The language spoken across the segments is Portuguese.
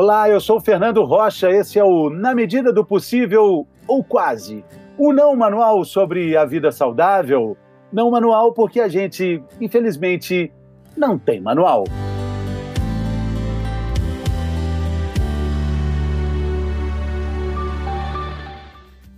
Olá, eu sou o Fernando Rocha, esse é o Na Medida do Possível, ou quase, um não manual sobre a vida saudável. Não manual porque a gente, infelizmente, não tem manual.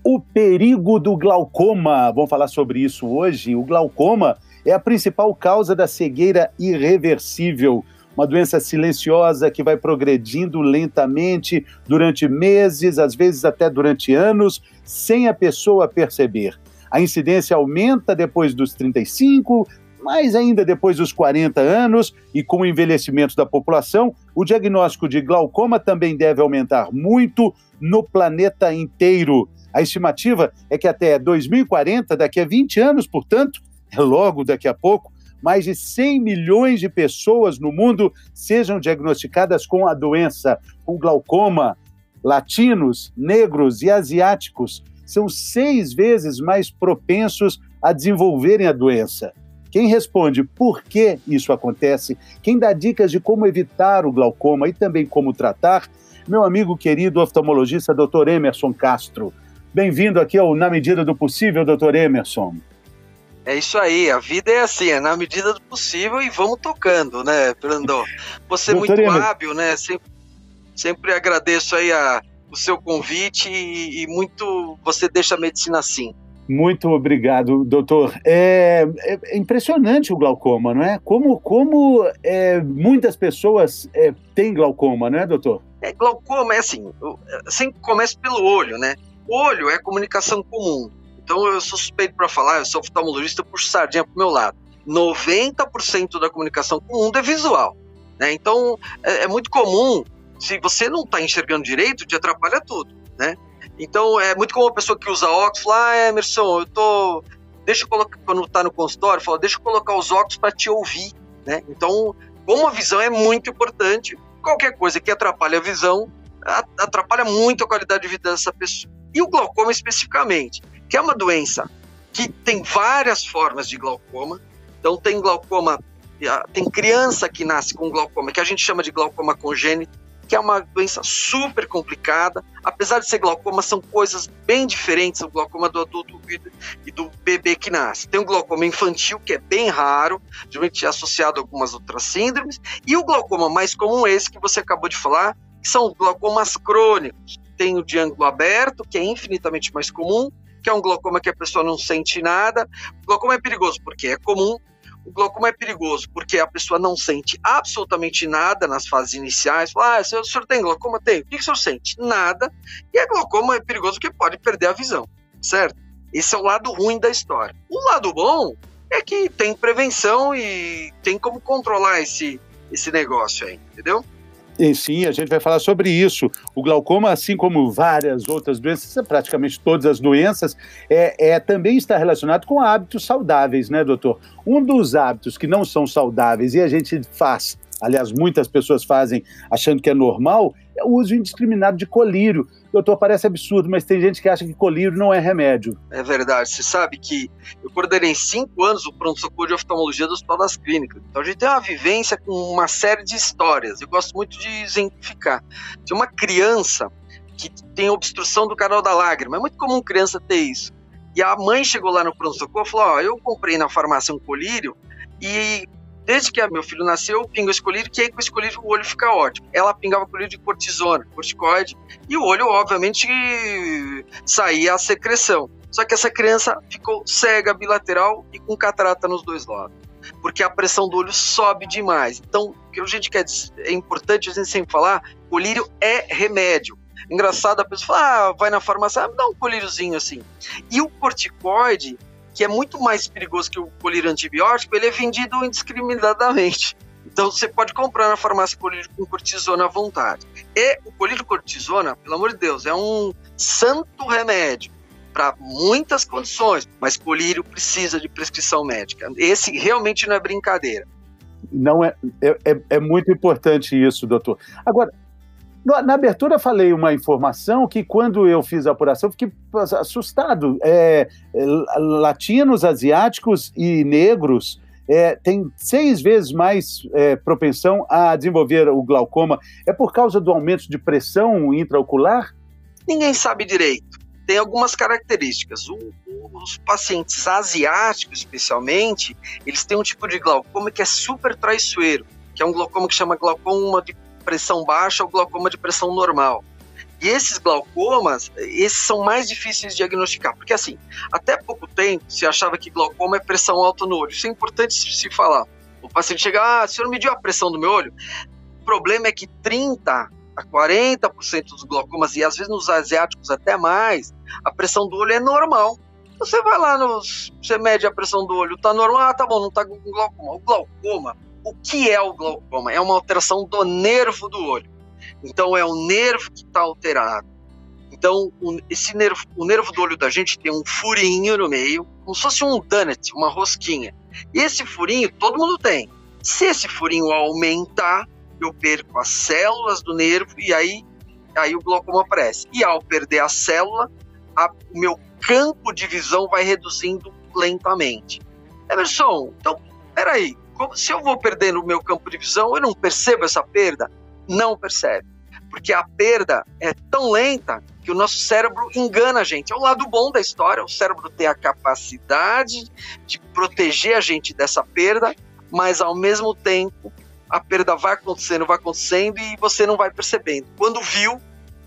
O perigo do glaucoma. Vamos falar sobre isso hoje. O glaucoma é a principal causa da cegueira irreversível uma doença silenciosa que vai progredindo lentamente durante meses, às vezes até durante anos, sem a pessoa perceber. A incidência aumenta depois dos 35, mais ainda depois dos 40 anos, e com o envelhecimento da população, o diagnóstico de glaucoma também deve aumentar muito no planeta inteiro. A estimativa é que até 2040, daqui a 20 anos, portanto, é logo daqui a pouco, mais de 100 milhões de pessoas no mundo sejam diagnosticadas com a doença, com glaucoma. Latinos, negros e asiáticos são seis vezes mais propensos a desenvolverem a doença. Quem responde por que isso acontece, quem dá dicas de como evitar o glaucoma e também como tratar, meu amigo querido oftalmologista Dr. Emerson Castro. Bem-vindo aqui ao Na Medida do Possível, Dr. Emerson. É isso aí, a vida é assim, é na medida do possível e vamos tocando, né, Fernando? Você é muito hábil, né? Sempre, sempre agradeço aí a, o seu convite e, e, muito você deixa a medicina assim. Muito obrigado, doutor. É, é impressionante o glaucoma, não é? Como, como é, muitas pessoas é, têm glaucoma, não é, doutor? É, glaucoma é assim, sempre começa pelo olho, né? O olho é comunicação comum. Então eu sou suspeito para falar, eu sou oftalmologista, puxo sardinha pro meu lado. 90% da comunicação com o mundo é visual. Né? Então é, é, muito comum, se você não está enxergando direito, te atrapalha tudo. Né? Então é muito comum a pessoa que usa óculos falar, ah, Emerson, eu tô. Deixa eu colocar, quando está no consultório, fala, deixa eu colocar os óculos para te ouvir. Né? Então, como a visão é muito importante, qualquer coisa que atrapalhe a visão atrapalha muito a qualidade de vida dessa pessoa. E o glaucoma especificamente que é uma doença que tem várias formas de glaucoma. Então tem glaucoma, tem criança que nasce com glaucoma, que a gente chama de glaucoma congênito, que é uma doença super complicada. Apesar de ser glaucoma, são coisas bem diferentes, o glaucoma do adulto e do bebê que nasce. Tem o glaucoma infantil, que é bem raro, geralmente associado a algumas outras síndromes, e o glaucoma mais comum, esse que você acabou de falar, que são glaucomas crônicos. Tem o de ângulo aberto, que é infinitamente mais comum, que é um glaucoma que a pessoa não sente nada. O glaucoma é perigoso porque é comum. O glaucoma é perigoso porque a pessoa não sente absolutamente nada nas fases iniciais. Fala, ah, o senhor tem glaucoma? Tem. O que o senhor sente? Nada. E a glaucoma é perigoso porque pode perder a visão, certo? Esse é o lado ruim da história. O lado bom é que tem prevenção e tem como controlar esse, esse negócio aí, entendeu? E sim, a gente vai falar sobre isso. O glaucoma, assim como várias outras doenças, praticamente todas as doenças, é, é, também está relacionado com hábitos saudáveis, né, doutor? Um dos hábitos que não são saudáveis e a gente faz, aliás, muitas pessoas fazem achando que é normal, é o uso indiscriminado de colírio. Doutor, parece absurdo, mas tem gente que acha que colírio não é remédio. É verdade. Você sabe que eu coordenei cinco anos o pronto-socorro de oftalmologia do Hospital das Clínicas. Então a gente tem uma vivência com uma série de histórias. Eu gosto muito de exemplificar. Tem uma criança que tem obstrução do canal da lágrima. É muito comum criança ter isso. E a mãe chegou lá no pronto-socorro e falou: Ó, oh, eu comprei na farmácia um colírio e Desde que meu filho nasceu, eu pingo esse colírio, que aí com esse colírio o olho fica ótimo. Ela pingava colírio de cortisona, corticoide, e o olho, obviamente, saía a secreção. Só que essa criança ficou cega bilateral e com catarata nos dois lados. Porque a pressão do olho sobe demais. Então, o que a gente quer é importante a gente sempre falar, colírio é remédio. Engraçado, a pessoa fala, ah, vai na farmácia, ah, dá um colíriozinho assim. E o corticoide, que é muito mais perigoso que o colírio antibiótico, ele é vendido indiscriminadamente. Então você pode comprar na farmácia colírio com cortisona à vontade. E o colírio cortisona, pelo amor de Deus, é um santo remédio para muitas condições, mas colírio precisa de prescrição médica. Esse realmente não é brincadeira. Não é, é, é, é muito importante isso, doutor. Agora, na abertura falei uma informação que quando eu fiz a apuração fiquei assustado. É, é latinos, asiáticos e negros é, tem seis vezes mais é, propensão a desenvolver o glaucoma. É por causa do aumento de pressão intraocular? Ninguém sabe direito. Tem algumas características. O, os pacientes asiáticos, especialmente, eles têm um tipo de glaucoma que é super traiçoeiro, que é um glaucoma que chama glaucoma de pressão baixa ou glaucoma de pressão normal. E esses glaucomas, esses são mais difíceis de diagnosticar, porque assim, até pouco tempo se achava que glaucoma é pressão alta no olho. Isso é importante se falar. O paciente chega, ah, o senhor mediu a pressão do meu olho? O problema é que 30 a 40% dos glaucomas, e às vezes nos asiáticos até mais, a pressão do olho é normal. Você vai lá, nos, você mede a pressão do olho, tá normal, ah, tá bom, não tá com glaucoma. O glaucoma, o que é o glaucoma? É uma alteração do nervo do olho. Então é o nervo que está alterado. Então esse nervo, o nervo do olho da gente tem um furinho no meio, como se fosse um donut, uma rosquinha. E esse furinho todo mundo tem. Se esse furinho aumentar, eu perco as células do nervo e aí aí o glaucoma aparece. E ao perder a célula, a, o meu campo de visão vai reduzindo lentamente. Emerson, então, peraí, como, se eu vou perdendo o meu campo de visão, eu não percebo essa perda? não percebe. Porque a perda é tão lenta que o nosso cérebro engana a gente. É o lado bom da história. O cérebro tem a capacidade de proteger a gente dessa perda, mas ao mesmo tempo a perda vai acontecendo, vai acontecendo e você não vai percebendo. Quando viu,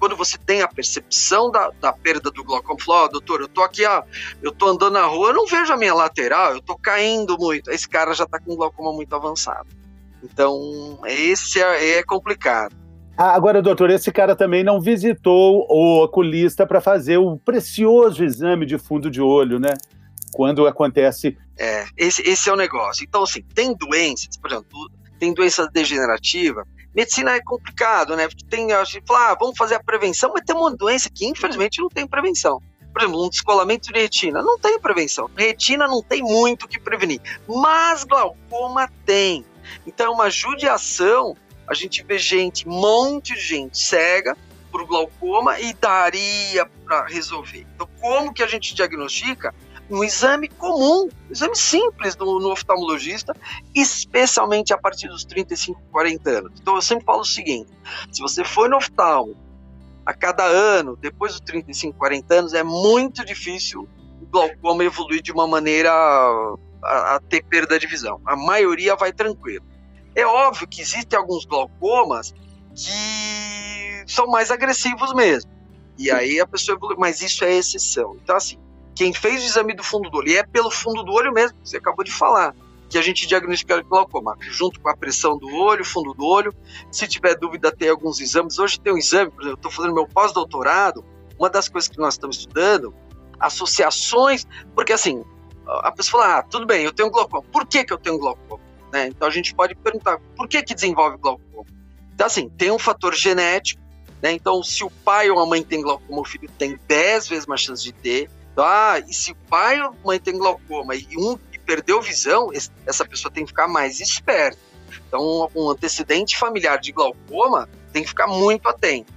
quando você tem a percepção da, da perda do glaucoma, falou, oh, doutor, eu tô aqui, ó, eu tô andando na rua, eu não vejo a minha lateral, eu tô caindo muito. Esse cara já tá com glaucoma muito avançado. Então, esse é, é complicado. Ah, agora, doutor, esse cara também não visitou o oculista para fazer o precioso exame de fundo de olho, né? Quando acontece. É, esse, esse é o negócio. Então, assim, tem doenças, por exemplo, tem doença degenerativa. Medicina é complicado, né? Porque tem, a gente fala, ah, vamos fazer a prevenção, mas tem uma doença que, infelizmente, não tem prevenção. Por exemplo, um descolamento de retina não tem prevenção. Retina não tem muito o que prevenir, mas glaucoma tem. Então é uma judiação. A gente vê gente, um monte de gente cega por glaucoma e daria para resolver. Então, como que a gente diagnostica? Um exame comum, um exame simples no, oftalmologista, especialmente a partir dos 35, 40 anos. Então, eu sempre falo o seguinte: se você for no oftalmo a cada ano, depois dos 35, 40 anos, é muito difícil o glaucoma evoluir de uma maneira a, a ter perda de visão. A maioria vai tranquilo. É óbvio que existem alguns glaucomas que são mais agressivos mesmo. E aí a pessoa evolui, mas isso é exceção. Então, assim, quem fez o exame do fundo do olho, e é pelo fundo do olho mesmo, que você acabou de falar, que a gente diagnostica glaucoma, junto com a pressão do olho, fundo do olho. Se tiver dúvida, tem alguns exames. Hoje tem um exame, por exemplo, eu estou fazendo meu pós-doutorado, uma das coisas que nós estamos estudando, associações, porque assim, a pessoa fala, ah, tudo bem, eu tenho glaucoma. Por que, que eu tenho glaucoma? Né? Então a gente pode perguntar, por que que desenvolve glaucoma? Então assim, tem um fator genético, né? Então se o pai ou a mãe tem glaucoma, o filho tem 10 vezes mais chance de ter. Ah, e se o pai ou mãe tem glaucoma e um perdeu visão, essa pessoa tem que ficar mais esperta. Então, um antecedente familiar de glaucoma tem que ficar muito atento.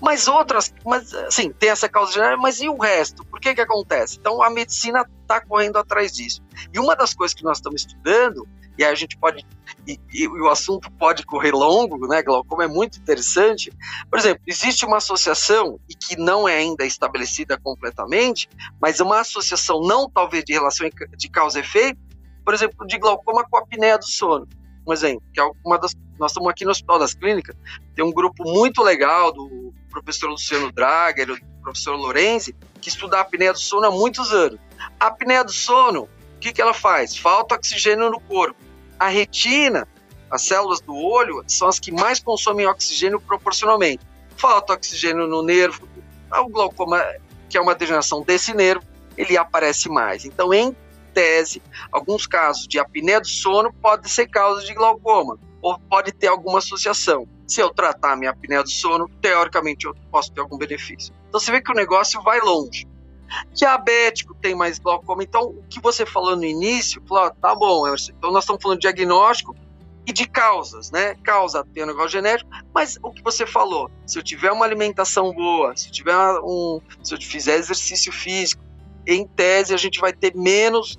Mas outras, mas assim, tem essa causa genética, mas e o resto? Por que que acontece? Então a medicina está correndo atrás disso. E uma das coisas que nós estamos estudando, e a gente pode, e, e, o assunto pode correr longo, né, glaucoma é muito interessante. Por exemplo, existe uma associação, e que não é ainda estabelecida completamente, mas uma associação não talvez de relação de causa e efeito, por exemplo, de glaucoma com a apneia do sono um exemplo, que é uma das. Nós estamos aqui no Hospital das Clínicas, tem um grupo muito legal do professor Luciano Drager, do professor Lorenzi, que estuda a apneia do sono há muitos anos. A apneia do sono, o que, que ela faz? Falta oxigênio no corpo. A retina, as células do olho, são as que mais consomem oxigênio proporcionalmente. Falta oxigênio no nervo, o glaucoma, que é uma degeneração desse nervo, ele aparece mais. Então, em tese, alguns casos de apneia do sono pode ser causa de glaucoma, ou pode ter alguma associação. Se eu tratar minha apneia do sono, teoricamente eu posso ter algum benefício. Então você vê que o negócio vai longe. Diabético tem mais glaucoma. Então, o que você falou no início, falou, ah, tá bom, Emerson. Então, nós estamos falando de diagnóstico e de causas, né? Causa um negócio genético, mas o que você falou, se eu tiver uma alimentação boa, se eu tiver um, se eu fizer exercício físico, em tese a gente vai ter menos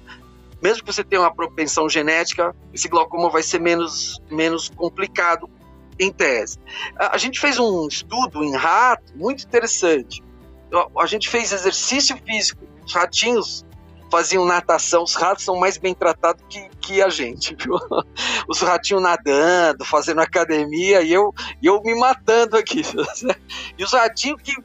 mesmo que você tenha uma propensão genética, esse glaucoma vai ser menos, menos complicado em tese. A gente fez um estudo em rato muito interessante. A, gente fez exercício físico, os ratinhos faziam natação, os ratos são mais bem tratados que, que a gente, viu? Os ratinhos nadando, fazendo academia e eu, eu me matando aqui. E os ratinhos que,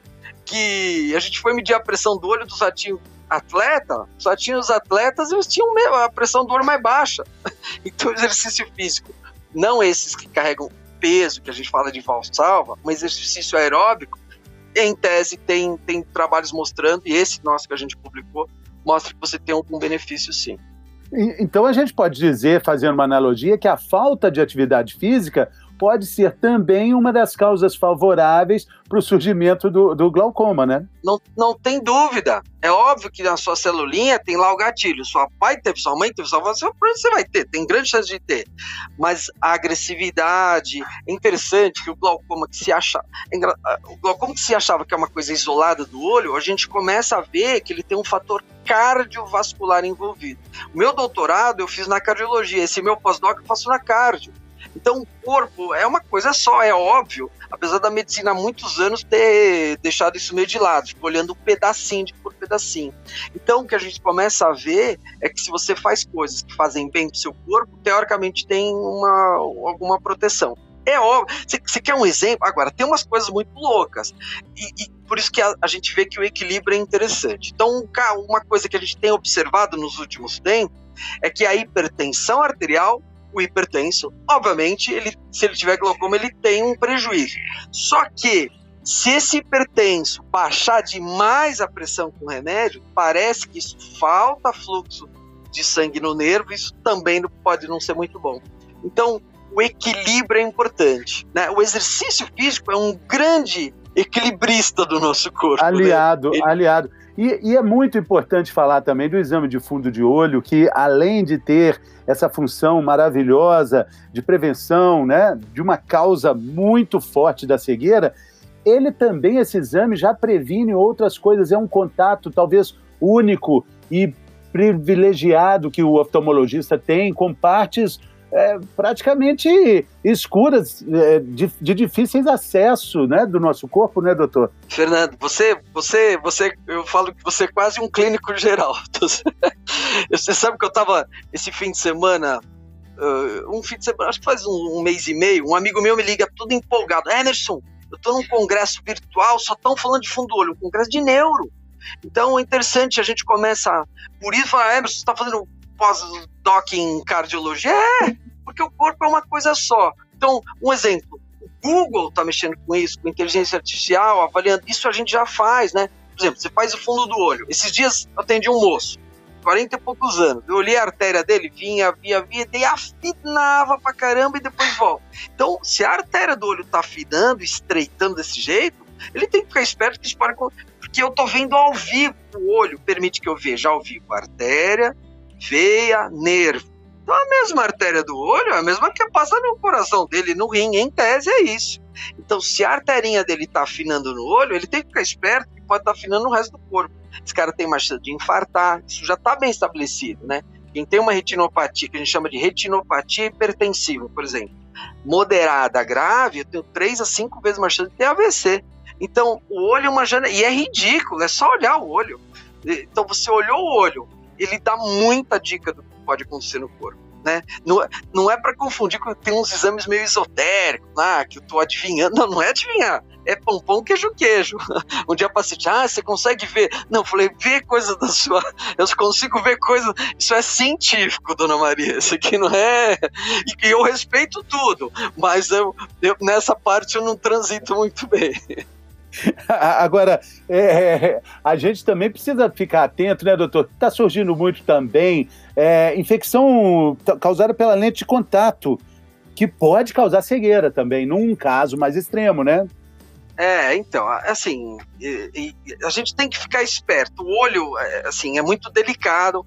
que a gente foi medir a pressão do olho dos ratinhos atleta, só tinha os atletas eles tinham a pressão do olho mais baixa. Então, exercício físico, não esses que carregam peso, que a gente fala de valsalva, mas exercício aeróbico, em tese tem, tem trabalhos mostrando, e esse nosso que a gente publicou, mostra que você tem algum benefício sim. Então a gente pode dizer, fazendo uma analogia, que a falta de atividade física pode ser também uma das causas favoráveis para o surgimento do, do, glaucoma, né? Não, não tem dúvida. É óbvio que na sua celulinha tem lá o gatilho. Sua pai teve, sua mãe teve, sua avó, você vai ter, tem grande chance de ter. Mas a agressividade, é interessante que o glaucoma que se acha, é o glaucoma que se achava que é uma coisa isolada do olho, a gente começa a ver que ele tem um fator cardiovascular envolvido. O meu doutorado eu fiz na cardiologia, esse meu pós-doc eu faço na cardio. Então, o corpo é uma coisa só, é óbvio, apesar da medicina há muitos anos ter deixado isso meio de lado, tipo, olhando pedacinho por pedacinho. Então, o que a gente começa a ver é que se você faz coisas que fazem bem para seu corpo, teoricamente tem uma, alguma proteção. É óbvio. Você quer um exemplo? Agora, tem umas coisas muito loucas. E, e por isso que a, a, gente vê que o equilíbrio é interessante. Então, uma coisa que a gente tem observado nos últimos tempos é que a hipertensão arterial o hipertenso, obviamente, ele, se ele tiver glaucoma, ele tem um prejuízo. Só que se esse hipertenso baixar demais a pressão com o remédio, parece que isso falta fluxo de sangue no nervo, isso também pode não ser muito bom. Então, o equilíbrio é importante. Né? O exercício físico é um grande equilibrista do nosso corpo. Né? Aliado, né? Ele... aliado. E, e, é muito importante falar também do exame de fundo de olho, que além de ter essa função maravilhosa de prevenção, né, de uma causa muito forte da cegueira, ele também, esse exame, já previne outras coisas. É um contato talvez único e privilegiado que o oftalmologista tem com partes é, praticamente escuras, é, de, de, difíceis acesso, né, do nosso corpo, né, doutor? Fernando, você, você, você, eu falo que você é quase um clínico geral. você sabe que eu estava esse fim de semana Uh, um fim de semana, acho que faz um, um, mês e meio, um amigo meu me liga todo empolgado. Emerson, eu tô num congresso virtual, só estão falando de fundo olho, um congresso de neuro. Então é interessante, a gente começa. Por isso, fala, Emerson, você tá fazendo pós-doc em cardiologia? É, porque o corpo é uma coisa só. Então, um exemplo, o Google está mexendo com isso, com inteligência artificial, avaliando, isso a gente já faz, né? Por exemplo, você faz o fundo do olho. Esses dias eu atendi um moço, 40 e poucos anos. Eu olhei a artéria dele, vinha, via, via, e afinava pra caramba e depois volta. Então, se a artéria do olho tá afinando, estreitando desse jeito, ele tem que ficar esperto que isso pode... Porque eu tô vendo ao vivo, o olho permite que eu veja ao vivo a artéria, veia, nervo. Então a mesma artéria do olho é a mesma que passa no coração dele, no rim, em tese é isso. Então se a arterinha dele está afinando no olho, ele tem que ficar esperto que pode estar tá afinando no resto do corpo. Esse cara tem mais chance de infartar, isso já está bem estabelecido, né? Quem tem uma retinopatia, que a gente chama de retinopatia hipertensiva, por exemplo, moderada, grave, eu tenho 3 a 5 vezes mais chance de ter AVC. Então, o olho é uma janela. E é ridículo, é só olhar o olho. Então, você olhou o olho, ele dá muita dica do que pode acontecer no corpo. Né? Não, não é para confundir com tem uns exames meio esotéricos, ah, que eu tô adivinhando. Não, não é adivinhar, é pão, pão, queijo, queijo. Um dia paciente, ah, você consegue ver? Não, eu falei, ver coisa da sua. Eu consigo ver coisa. Isso é científico, dona Maria. Isso aqui não é. E eu respeito tudo, mas eu, eu nessa parte eu não transito muito bem. Agora, é, a gente também precisa ficar atento, né, doutor? Está surgindo muito também é, infecção causada pela lente de contato, que pode causar cegueira também, num caso mais extremo, né? É, então, assim, a gente tem que ficar esperto. O olho, é, assim, é muito delicado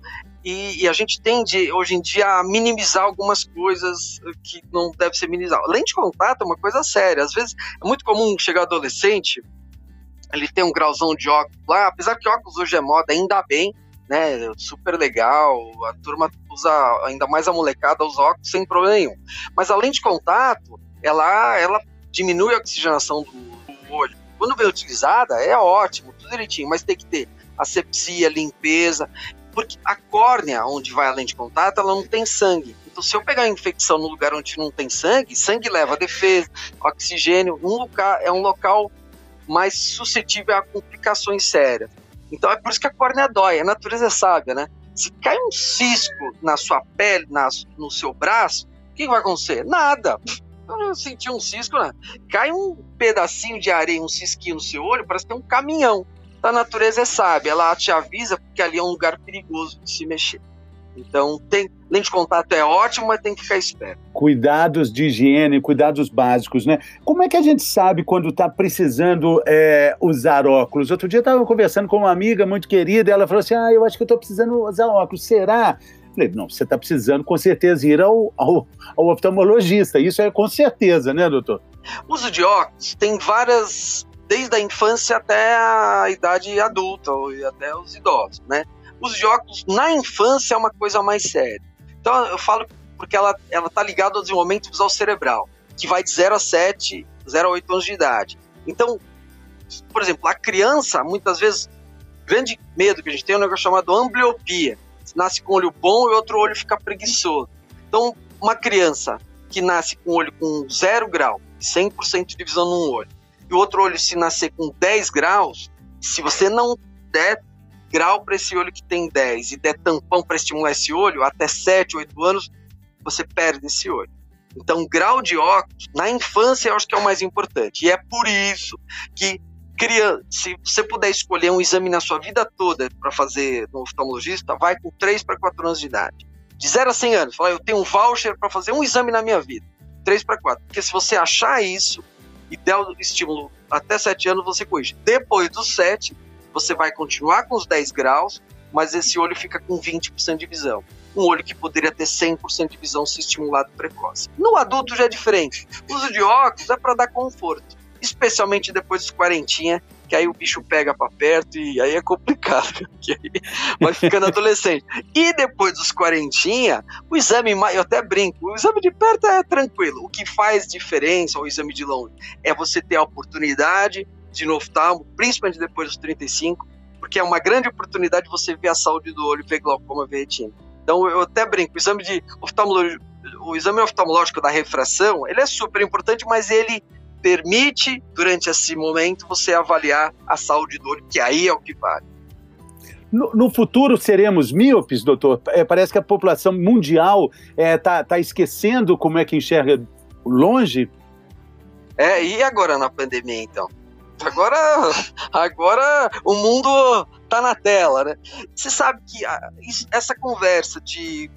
e, e, a gente tende, hoje em dia, a minimizar algumas coisas que não deve ser minimizado. Lente de contato é uma coisa séria. Às vezes, é muito comum chegar adolescente ele tem um grauzão de óculos lá, apesar que óculos hoje é moda, ainda bem, né? Super legal, a turma usa, ainda mais a molecada, usa óculos sem problema nenhum. Mas a lente de contato, ela, ela diminui a oxigenação do, do olho. Quando bem utilizada, é ótimo, tudo direitinho, mas tem que ter asepsia, limpeza, porque a córnea, onde vai a lente de contato, ela não tem sangue. Então, se eu pegar a infecção no lugar onde não tem sangue, sangue leva defesa, oxigênio, um lugar, é um local mais suscetível a complicações sérias. Então, é por isso que a córnea dói. A natureza é sábia, né? Se cai um cisco na sua pele, na, no seu braço, o que vai acontecer? Nada. Eu senti um cisco, né? Cai um pedacinho de areia, um cisquinho no seu olho, parece que tem um caminhão a natureza é sábia, ela te avisa porque ali é um lugar perigoso de se mexer. Então, tem, lente de contato é ótimo, mas tem que ficar esperto. Cuidados de higiene, cuidados básicos, né? Como é que a gente sabe quando está precisando é, usar óculos? Outro dia eu estava conversando com uma amiga muito querida, ela falou assim: Ah, eu acho que eu estou precisando usar óculos. Será? Falei, não, você está precisando com certeza ir ao, ao, ao, oftalmologista. Isso é com certeza, né, doutor? O uso de óculos tem várias desde a infância até a idade adulta, ou até os idosos, né? Os óculos na infância é uma coisa mais séria. Então eu falo porque ela, ela tá ligada ao desenvolvimento visual cerebral, que vai de 0 a 7, 0 a 8 anos de idade. Então, por exemplo, a criança, muitas vezes, grande medo que a gente tem é um negócio chamado ambliopia. Nasce com um olho bom e outro olho fica preguiçoso. Então, uma criança que nasce com olho com 0 grau, 100% de visão num olho, e o outro olho, se nascer com 10 graus, se você não der grau para esse olho que tem 10 e der tampão para estimular esse olho, até 7, 8 anos, você perde esse olho. Então, grau de óculos, na infância, eu acho que é o mais importante. E é por isso que, se você puder escolher um exame na sua vida toda para fazer no oftalmologista, vai com 3 para 4 anos de idade. De 0 a 100 anos, fala, eu tenho um voucher para fazer um exame na minha vida. 3 para 4. Porque se você achar isso, e der o estímulo até 7 anos, você corrige. Depois dos 7, você vai continuar com os 10 graus, mas esse olho fica com 20% de visão. Um olho que poderia ter 100% de visão se estimulado precoce. No adulto já é diferente. O uso de óculos é para dar conforto, especialmente depois dos quarentinha, que aí o bicho pega para perto e aí é complicado, que vai ficando adolescente. E depois dos quarentinha, o exame, eu até brinco, o exame de perto é tranquilo. O que faz diferença ao exame de longe é você ter a oportunidade de no oftalmo, principalmente depois dos 35, porque é uma grande oportunidade você ver a saúde do olho, ver glaucoma, ver retina. Então eu até brinco, o exame de oftalmologia, o exame oftalmológico da refração, ele é super importante, mas ele permite, durante esse momento, você avaliar a saúde do olho, que aí é o que vale. No, no, futuro seremos míopes, doutor? É, parece que a população mundial está é, tá, tá esquecendo como é que enxerga longe. É, e agora na pandemia, então? Agora, agora o mundo tá na tela, né? Você sabe que a, essa conversa de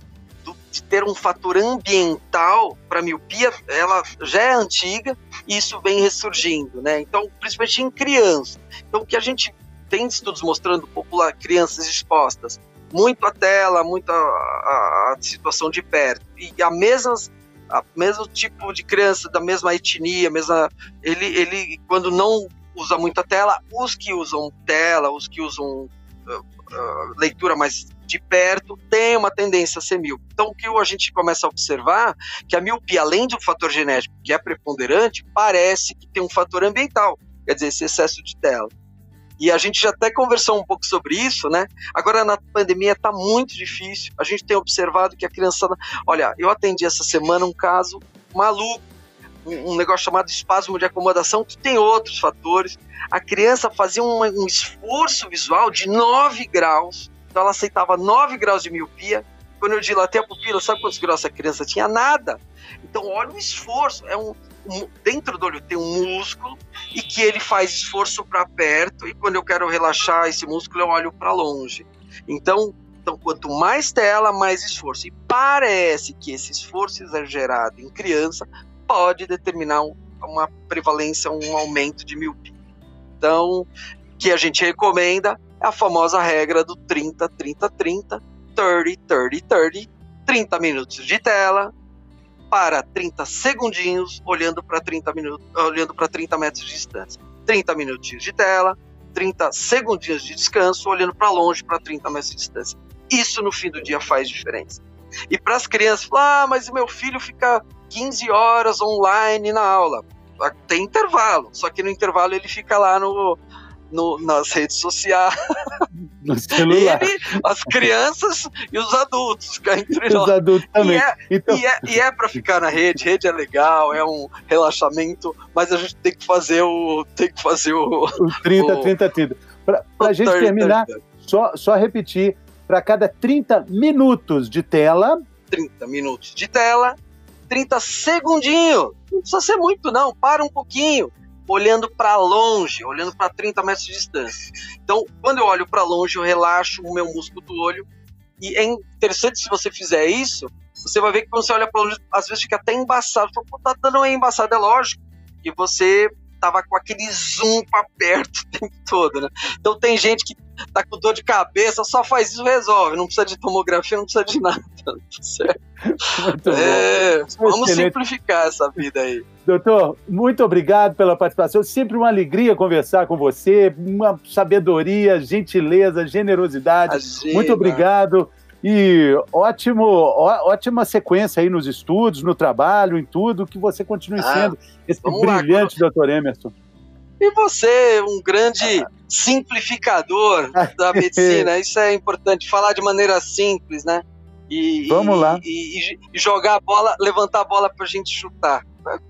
de ter um fator ambiental para miopia, ela já é antiga e isso vem ressurgindo, né? Então, principalmente em crianças. Então, o que a gente tem estudos mostrando popular crianças expostas muito à tela, muito à, situação de perto e a mesmas a mesmo tipo de criança da mesma etnia, mesma ele ele quando não usa muita tela, os que usam tela, os que usam uh, uh, leitura mais de perto tem uma tendência a ser míope. Então, o que a gente começa a observar que a miopia, além de um fator genético que é preponderante, parece que tem um fator ambiental, quer dizer, esse excesso de tela. E a gente já até conversou um pouco sobre isso, né? Agora na pandemia está muito difícil. A gente tem observado que a criançada. Olha, eu atendi essa semana um caso maluco, um, negócio chamado espasmo de acomodação, que tem outros fatores. A criança fazia um, um esforço visual de 9 graus então ela aceitava 9 graus de miopia. Quando eu dilatei a pupila, sabe quantos graus essa criança tinha? Nada. Então olha o esforço. É um, um dentro do olho tem um músculo e que ele faz esforço para perto e quando eu quero relaxar esse músculo eu olho para longe. Então então, quanto mais tela, mais esforço. E parece que esse esforço exagerado em criança pode determinar uma prevalência, um aumento de miopia. Então, que a gente recomenda a famosa regra do 30, 30, 30, 30, 30, 30, 30 minutos de tela para 30 segundinhos olhando para 30 minutos, olhando para 30 metros de distância. 30 minutinhos de tela 30 segundinhos de descanso, olhando para longe, para 30 metros de distância. Isso no fim do dia faz diferença. E para as crianças, ah, mas meu filho fica 15 horas online na aula. Tem intervalo, só que no intervalo ele fica lá no, no, nas redes sociais. No celular. Ele, as crianças e os adultos. Entre os nós. adultos também. E é, então... e é, e é para ficar na rede, rede é legal, é um relaxamento, mas a gente tem que fazer o. Tem que fazer o. O 30, o, 30, 30. Para a gente 30, terminar, 30. Só, só repetir: para cada 30 minutos de tela. 30 minutos de tela, 30 segundinhos. Não precisa ser muito, não. Para um pouquinho olhando para longe, olhando para 30 metros de distância. Então, quando eu olho para longe, eu relaxo o meu músculo do olho. E é interessante se você fizer isso, você vai ver que quando você olha para longe, às vezes fica até embaçado. Fala, tá dando aí embaçado, é lógico. E você tava com aquele zoom para perto o tempo todo, né? Então tem gente que tá com dor de cabeça, só faz isso resolve, não precisa de tomografia, não precisa de nada, tá certo? É, vamos Excelente. simplificar essa vida aí. Doutor, muito obrigado pela participação. Sempre uma alegria conversar com você, uma sabedoria, gentileza, generosidade. Imagina. Muito obrigado. E ótimo, ó, ótima sequência aí nos estudos, no trabalho, em tudo, que você continue ah, sendo esse brilhante lá, doutor Emerson. E você, um grande ah. simplificador da medicina, isso é importante, falar de maneira simples, né? E, Vamos e, lá. E, e, jogar a bola, levantar a bola pra gente chutar.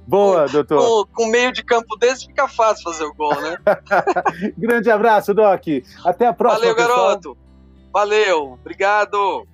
Boa, com, doutor. Com, com meio de campo desse fica fácil fazer o gol, né? Grande abraço, Doc. Até a próxima. Valeu, pessoal. garoto. Valeu, obrigado.